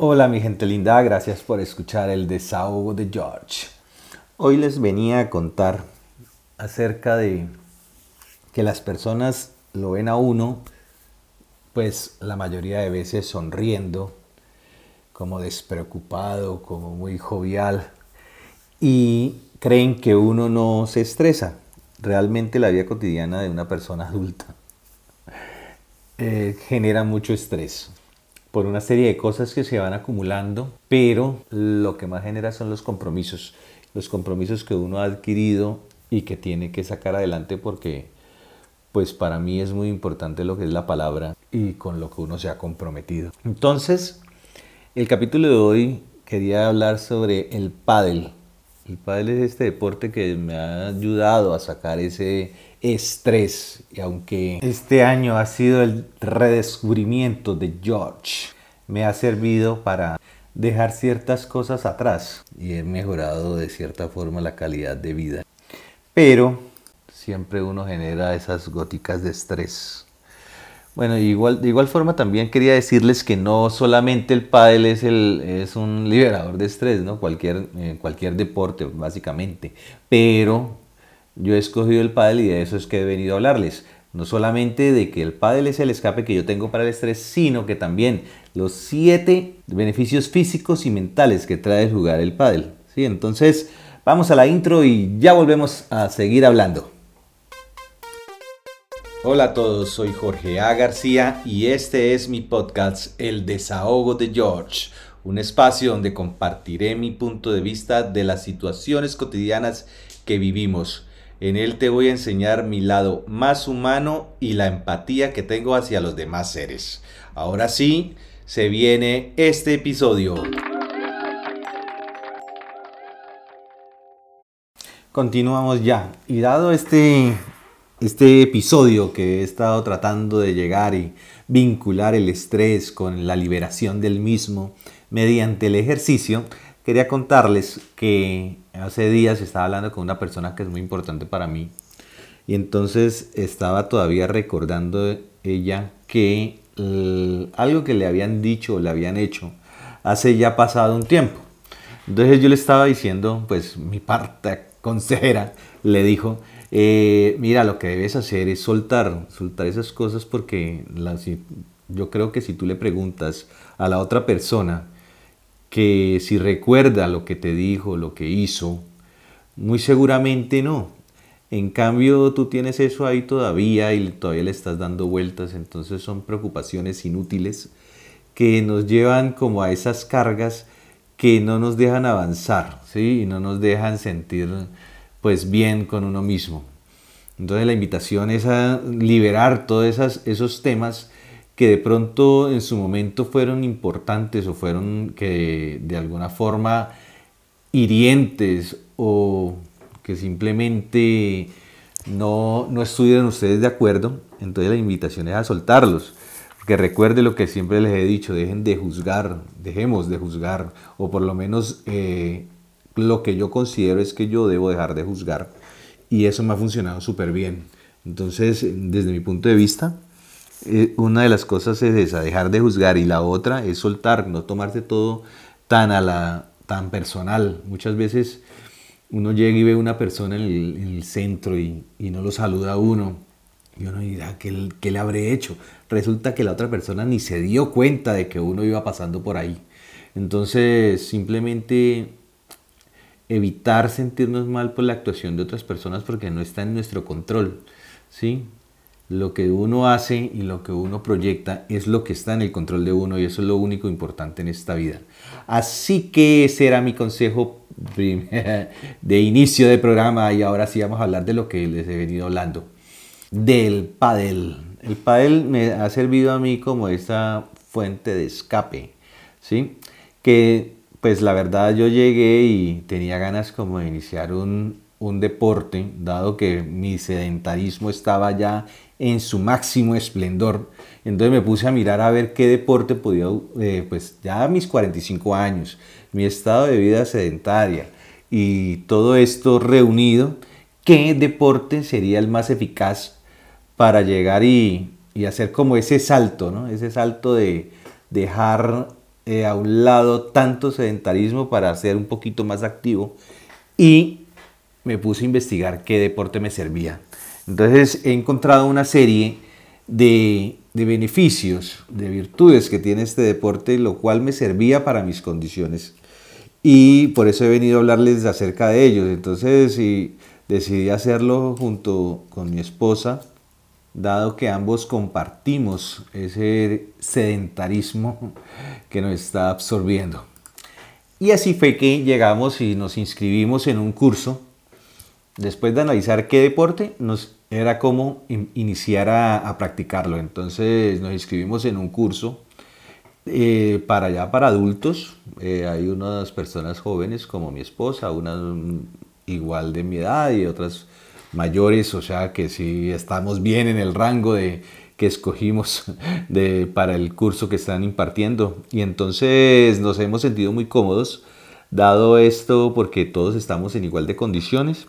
Hola mi gente linda, gracias por escuchar el desahogo de George. Hoy les venía a contar acerca de que las personas lo ven a uno, pues la mayoría de veces sonriendo, como despreocupado, como muy jovial, y creen que uno no se estresa. Realmente la vida cotidiana de una persona adulta eh, genera mucho estrés por una serie de cosas que se van acumulando, pero lo que más genera son los compromisos, los compromisos que uno ha adquirido y que tiene que sacar adelante porque pues para mí es muy importante lo que es la palabra y con lo que uno se ha comprometido. Entonces, el capítulo de hoy quería hablar sobre el pádel. El pádel es este deporte que me ha ayudado a sacar ese estrés. Y aunque este año ha sido el redescubrimiento de George, me ha servido para dejar ciertas cosas atrás y he mejorado de cierta forma la calidad de vida. Pero siempre uno genera esas góticas de estrés. Bueno, igual, de igual forma también quería decirles que no solamente el pádel es, el, es un liberador de estrés, ¿no? Cualquier, eh, cualquier deporte, básicamente. Pero yo he escogido el pádel y de eso es que he venido a hablarles. No solamente de que el pádel es el escape que yo tengo para el estrés, sino que también los siete beneficios físicos y mentales que trae jugar el pádel. ¿sí? Entonces, vamos a la intro y ya volvemos a seguir hablando. Hola a todos, soy Jorge A. García y este es mi podcast El desahogo de George, un espacio donde compartiré mi punto de vista de las situaciones cotidianas que vivimos en él te voy a enseñar mi lado más humano y la empatía que tengo hacia los demás seres. Ahora sí, se viene este episodio. Continuamos ya. Y dado este, este episodio que he estado tratando de llegar y vincular el estrés con la liberación del mismo mediante el ejercicio, quería contarles que hace días estaba hablando con una persona que es muy importante para mí y entonces estaba todavía recordando ella que algo que le habían dicho o le habían hecho hace ya pasado un tiempo. Entonces yo le estaba diciendo, pues mi parte consejera le dijo, eh, mira, lo que debes hacer es soltar, soltar esas cosas porque yo creo que si tú le preguntas a la otra persona, que si recuerda lo que te dijo, lo que hizo, muy seguramente no. En cambio, tú tienes eso ahí todavía y todavía le estás dando vueltas, entonces son preocupaciones inútiles que nos llevan como a esas cargas que no nos dejan avanzar, ¿sí? Y no nos dejan sentir pues bien con uno mismo. Entonces la invitación es a liberar todos esos temas que de pronto en su momento fueron importantes o fueron que de alguna forma hirientes o que simplemente no, no estuvieron ustedes de acuerdo, entonces la invitación es a soltarlos. Que recuerde lo que siempre les he dicho, dejen de juzgar, dejemos de juzgar, o por lo menos eh, lo que yo considero es que yo debo dejar de juzgar. Y eso me ha funcionado súper bien. Entonces, desde mi punto de vista, eh, una de las cosas es dejar de juzgar y la otra es soltar, no tomarse todo tan a la tan personal. Muchas veces uno llega y ve una persona en el, centro y, no lo saluda a uno y uno dirá, ¿qué, ¿qué le habré hecho? Resulta que la otra persona ni se dio cuenta de que uno iba pasando por ahí. Entonces, simplemente evitar sentirnos mal por la actuación de otras personas porque no está en nuestro control, ¿sí? lo que uno hace y lo que uno proyecta es lo que está en el control de uno y eso es lo único importante en esta vida. Así que ese era mi consejo de inicio de programa y ahora sí vamos a hablar de lo que les he venido hablando. Del padel. El padel me ha servido a mí como esa fuente de escape, ¿sí? Que pues la verdad yo llegué y tenía ganas como de iniciar un, un deporte, dado que mi sedentarismo estaba ya en su máximo esplendor. Entonces me puse a mirar a ver qué deporte podía, eh, pues ya a mis 45 años, mi estado de vida sedentaria y todo esto reunido, qué deporte sería el más eficaz para llegar y, hacer como ese salto, ¿no? ese salto de dejar eh, a un lado tanto sedentarismo para ser un poquito más activo y me puse a investigar qué deporte me servía. Entonces he encontrado una serie de, de beneficios, de virtudes que tiene este deporte, lo cual me servía para mis condiciones. Y por eso he venido a hablarles acerca de ellos. Entonces decidí hacerlo junto con mi esposa, dado que ambos compartimos ese sedentarismo que nos está absorbiendo. Y así fue que llegamos y nos inscribimos en un curso. Después de analizar qué deporte, nos era como iniciar a, practicarlo. Entonces nos inscribimos en un curso eh, para ya para adultos. Eh, hay unas personas jóvenes como mi esposa, unas igual de mi edad y otras mayores, o sea que si estamos bien en el rango de que escogimos de, para el curso que están impartiendo. Y entonces nos hemos sentido muy cómodos, dado esto porque todos estamos en igual de condiciones,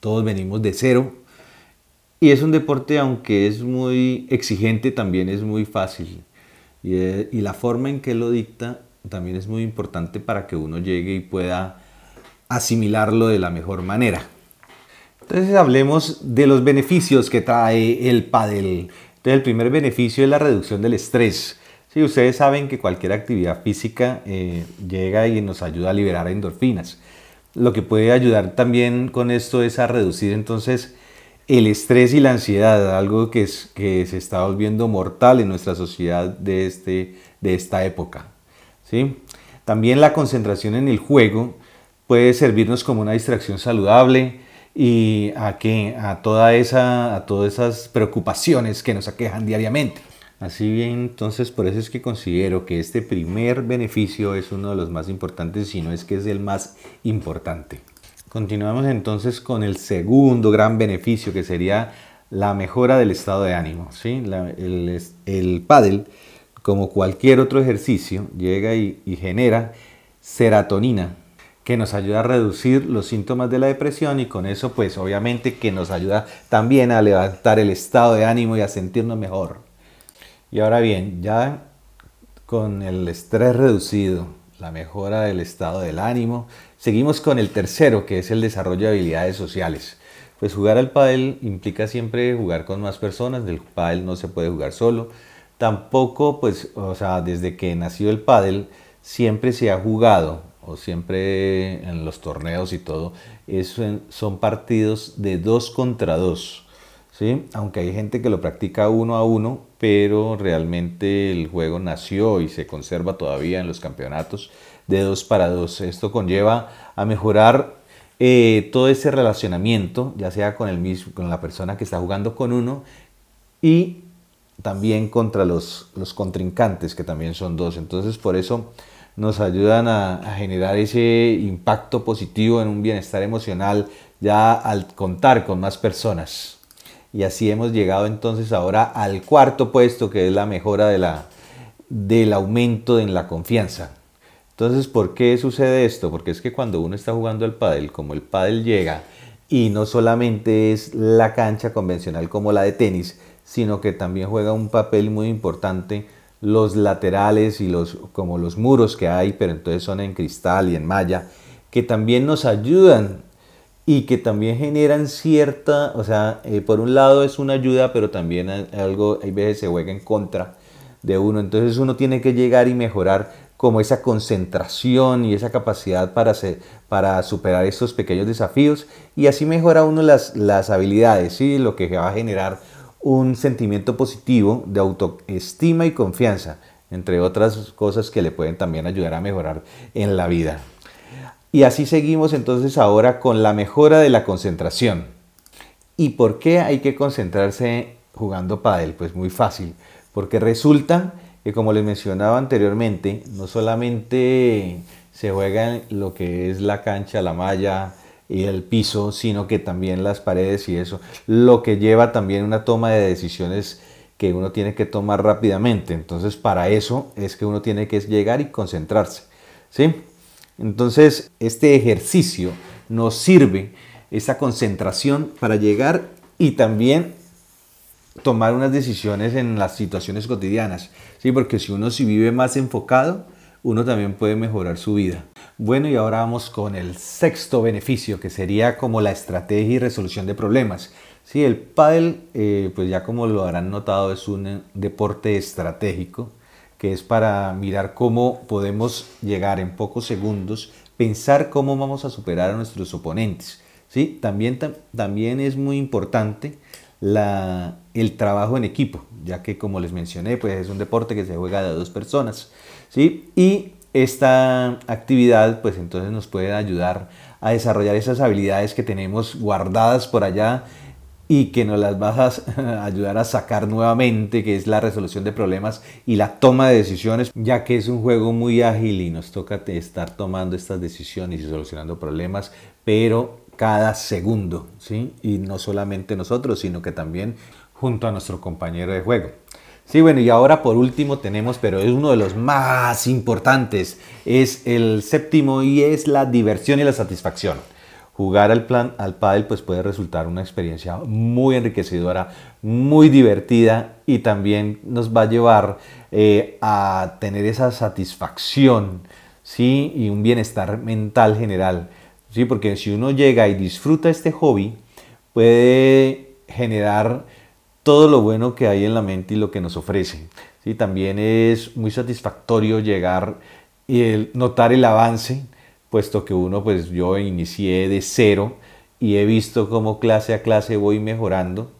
todos venimos de cero. Y es un deporte, aunque es muy exigente, también es muy fácil. Y, eh, y la forma en que lo dicta también es muy importante para que uno llegue y pueda asimilarlo de la mejor manera. Entonces hablemos de los beneficios que trae el pádel. Entonces el primer beneficio es la reducción del estrés. Sí, ustedes saben que cualquier actividad física eh, llega y nos ayuda a liberar endorfinas. Lo que puede ayudar también con esto es a reducir entonces el estrés y la ansiedad, algo que, es, que se está volviendo mortal en nuestra sociedad de, este, de esta época. ¿sí? También la concentración en el juego puede servirnos como una distracción saludable, y a, a, toda esa, a todas esas preocupaciones que nos aquejan diariamente. Así bien, entonces por eso es que considero que este primer beneficio es uno de los más importantes, si no es que es el más importante. Continuamos entonces con el segundo gran beneficio que sería la mejora del estado de ánimo. ¿sí? el, el pádel, como cualquier otro ejercicio, llega y genera serotonina, que nos ayuda a reducir los síntomas de la depresión y con eso pues obviamente que nos ayuda también a levantar el estado de ánimo y a sentirnos mejor. Y ahora bien, ya con el estrés reducido, la mejora del estado del ánimo, seguimos con el tercero que es el desarrollo de habilidades sociales. Pues jugar al pádel implica siempre jugar con más personas, del pádel no se puede jugar solo. Tampoco pues, o sea, desde que nació el pádel siempre se ha jugado o siempre en los torneos y todo, son partidos de dos contra dos. ¿sí? Aunque hay gente que lo practica uno a uno, pero realmente el juego nació y se conserva todavía en los campeonatos de dos para dos. Esto conlleva a mejorar eh, todo ese relacionamiento, ya sea con, el mismo, con la persona que está jugando con uno y también contra los, los contrincantes, que también son dos. Entonces, por eso nos ayudan a, generar ese impacto positivo en un bienestar emocional ya al contar con más personas. Y así hemos llegado entonces ahora al cuarto puesto que es la mejora de la, del aumento en la confianza. Entonces, ¿por qué sucede esto? Porque es que cuando uno está jugando al pádel, como el pádel llega y no solamente es la cancha convencional como la de tenis, sino que también juega un papel muy importante los laterales y los, como los muros que hay, pero entonces son en cristal y en malla, que también nos ayudan y que también generan cierta, o sea, eh, por un lado es una ayuda, pero también algo, hay veces se juega en contra de uno, entonces uno tiene que llegar y mejorar como esa concentración y esa capacidad para, para superar estos pequeños desafíos y así mejora uno las, las habilidades, ¿sí? lo que va a generar un sentimiento positivo de autoestima y confianza, entre otras cosas que le pueden también ayudar a mejorar en la vida. Y así seguimos entonces ahora con la mejora de la concentración. ¿Y por qué hay que concentrarse jugando pádel? Pues muy fácil, porque resulta que como les mencionaba anteriormente, no solamente se juega en lo que es la cancha, la malla, y el piso, sino que también las paredes y eso, lo que lleva también una toma de decisiones que uno tiene que tomar rápidamente. Entonces, para eso es que uno tiene que llegar y concentrarse. ¿sí? Entonces, este ejercicio nos sirve, esa concentración, para llegar y también tomar unas decisiones en las situaciones cotidianas, ¿sí? porque si uno si vive más enfocado, uno también puede mejorar su vida. Bueno, y ahora vamos con el sexto beneficio, que sería como la estrategia y resolución de problemas. Sí, el pádel, eh, pues ya como lo habrán notado, es un eh, deporte estratégico que es para mirar cómo podemos llegar en pocos segundos, pensar cómo vamos a superar a nuestros oponentes. ¿sí? También, también es muy importante la, el trabajo en equipo, ya que como les mencioné, pues es un deporte que se juega de dos personas. ¿sí? Y esta actividad pues entonces nos puede ayudar a desarrollar esas habilidades que tenemos guardadas por allá y que nos las vas a ayudar a sacar nuevamente, que es la resolución de problemas y la toma de decisiones, ya que es un juego muy ágil y nos toca estar tomando estas decisiones y solucionando problemas, pero cada segundo, ¿sí? Y no solamente nosotros, sino que también junto a nuestro compañero de juego. Sí, bueno, y ahora por último tenemos, pero es uno de los más importantes, es el séptimo y es la diversión y la satisfacción jugar al, plan, al pádel pues puede resultar una experiencia muy enriquecedora, muy divertida y también nos va a llevar eh, a tener esa satisfacción ¿sí? y un bienestar mental general. ¿sí? Porque si uno llega y disfruta este hobby, puede generar todo lo bueno que hay en la mente y lo que nos ofrece. ¿sí? También es muy satisfactorio llegar y notar el avance puesto que uno, pues yo inicié de cero y he visto cómo clase a clase voy mejorando.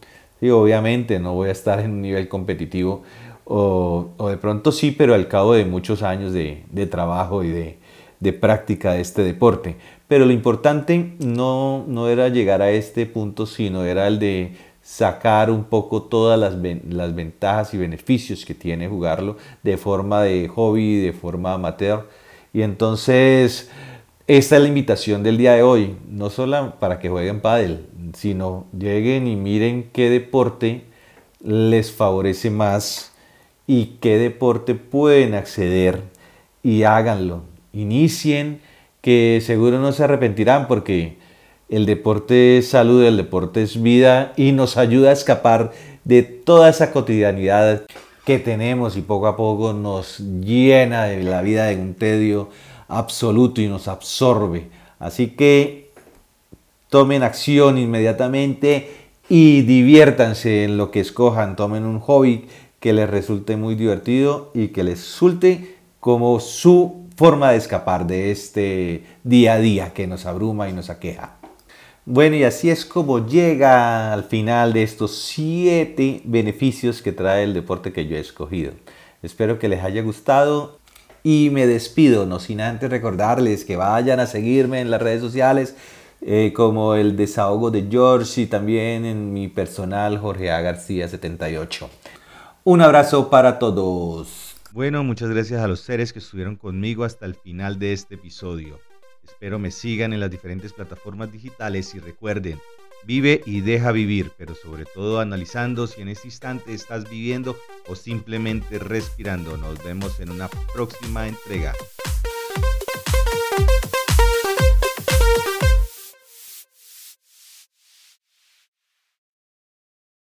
Y obviamente no voy a estar en un nivel competitivo, o, de pronto sí, pero al cabo de muchos años de, trabajo y de, práctica de este deporte. Pero lo importante no, no era llegar a este punto, sino era el de sacar un poco todas las, las, ventajas y beneficios que tiene jugarlo de forma de hobby, de forma amateur. Y entonces esta es la invitación del día de hoy, no solo para que jueguen pádel, sino lleguen y miren qué deporte les favorece más y qué deporte pueden acceder y háganlo. Inicien, que seguro no se arrepentirán porque el deporte es salud, el deporte es vida y nos ayuda a escapar de toda esa cotidianidad que tenemos y poco a poco nos llena de la vida de un tedio absoluto y nos absorbe. Así que tomen acción inmediatamente y diviértanse en lo que escojan. Tomen un hobby que les resulte muy divertido y que les resulte como su forma de escapar de este día a día que nos abruma y nos aqueja. Bueno, y así es como llega al final de estos siete beneficios que trae el deporte que yo he escogido. Espero que les haya gustado y me despido, no sin antes recordarles que vayan a seguirme en las redes sociales eh, como el desahogo de George y también en mi personal Jorge A. García 78. Un abrazo para todos. Bueno, muchas gracias a los seres que estuvieron conmigo hasta el final de este episodio. Espero me sigan en las diferentes plataformas digitales y recuerden, Vive y deja vivir, pero sobre todo analizando si en este instante estás viviendo o simplemente respirando. Nos vemos en una próxima entrega.